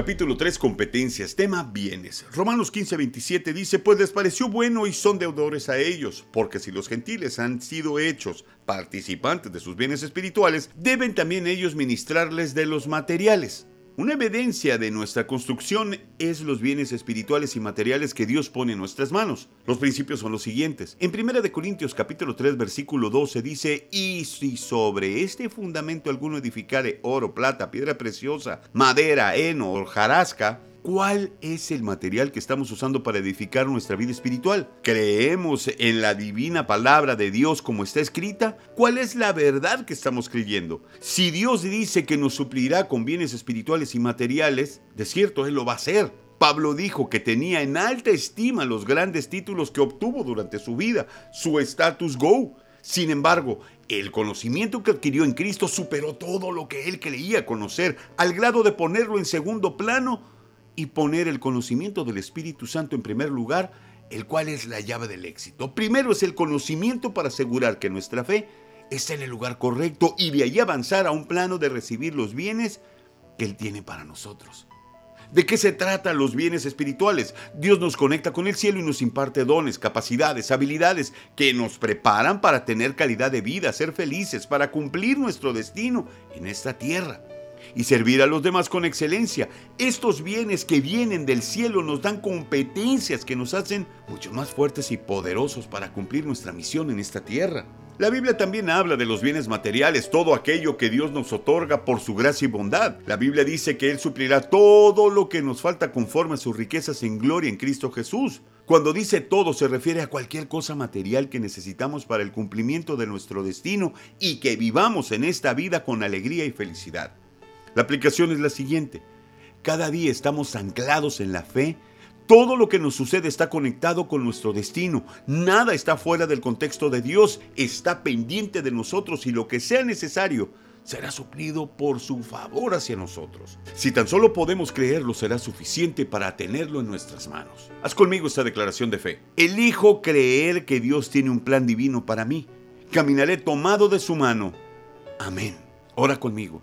Capítulo 3, competencias, tema bienes. Romanos 15, 27 dice, pues les pareció bueno y son deudores a ellos, porque si los gentiles han sido hechos participantes de sus bienes espirituales, deben también ellos ministrarles de los materiales. Una evidencia de nuestra construcción es los bienes espirituales y materiales que Dios pone en nuestras manos. Los principios son los siguientes. En 1 Corintios capítulo 3 versículo 12 dice, y si sobre este fundamento alguno edificare oro, plata, piedra preciosa, madera, heno o jarasca, ¿Cuál es el material que estamos usando para edificar nuestra vida espiritual? ¿Creemos en la divina palabra de Dios como está escrita? ¿Cuál es la verdad que estamos creyendo? Si Dios dice que nos suplirá con bienes espirituales y materiales, de cierto Él lo va a hacer. Pablo dijo que tenía en alta estima los grandes títulos que obtuvo durante su vida, su status go. Sin embargo, el conocimiento que adquirió en Cristo superó todo lo que él creía conocer, al grado de ponerlo en segundo plano y poner el conocimiento del Espíritu Santo en primer lugar, el cual es la llave del éxito. Primero es el conocimiento para asegurar que nuestra fe está en el lugar correcto y de ahí avanzar a un plano de recibir los bienes que Él tiene para nosotros. ¿De qué se trata los bienes espirituales? Dios nos conecta con el cielo y nos imparte dones, capacidades, habilidades que nos preparan para tener calidad de vida, ser felices, para cumplir nuestro destino en esta tierra y servir a los demás con excelencia. Estos bienes que vienen del cielo nos dan competencias que nos hacen mucho más fuertes y poderosos para cumplir nuestra misión en esta tierra. La Biblia también habla de los bienes materiales, todo aquello que Dios nos otorga por su gracia y bondad. La Biblia dice que Él suplirá todo lo que nos falta conforme a sus riquezas en gloria en Cristo Jesús. Cuando dice todo se refiere a cualquier cosa material que necesitamos para el cumplimiento de nuestro destino y que vivamos en esta vida con alegría y felicidad. La aplicación es la siguiente. Cada día estamos anclados en la fe. Todo lo que nos sucede está conectado con nuestro destino. Nada está fuera del contexto de Dios. Está pendiente de nosotros y lo que sea necesario será suplido por su favor hacia nosotros. Si tan solo podemos creerlo, será suficiente para tenerlo en nuestras manos. Haz conmigo esta declaración de fe. Elijo creer que Dios tiene un plan divino para mí. Caminaré tomado de su mano. Amén. Ora conmigo.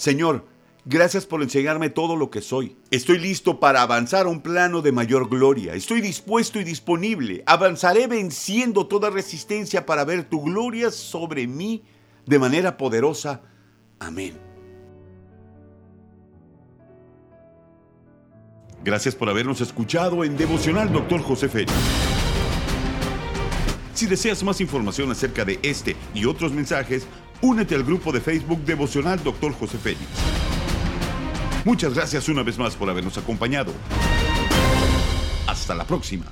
Señor, gracias por enseñarme todo lo que soy. Estoy listo para avanzar a un plano de mayor gloria. Estoy dispuesto y disponible. Avanzaré venciendo toda resistencia para ver tu gloria sobre mí de manera poderosa. Amén. Gracias por habernos escuchado en Devocional Dr. José Félix. Si deseas más información acerca de este y otros mensajes, únete al grupo de Facebook Devocional Dr. José Félix. Muchas gracias una vez más por habernos acompañado. Hasta la próxima.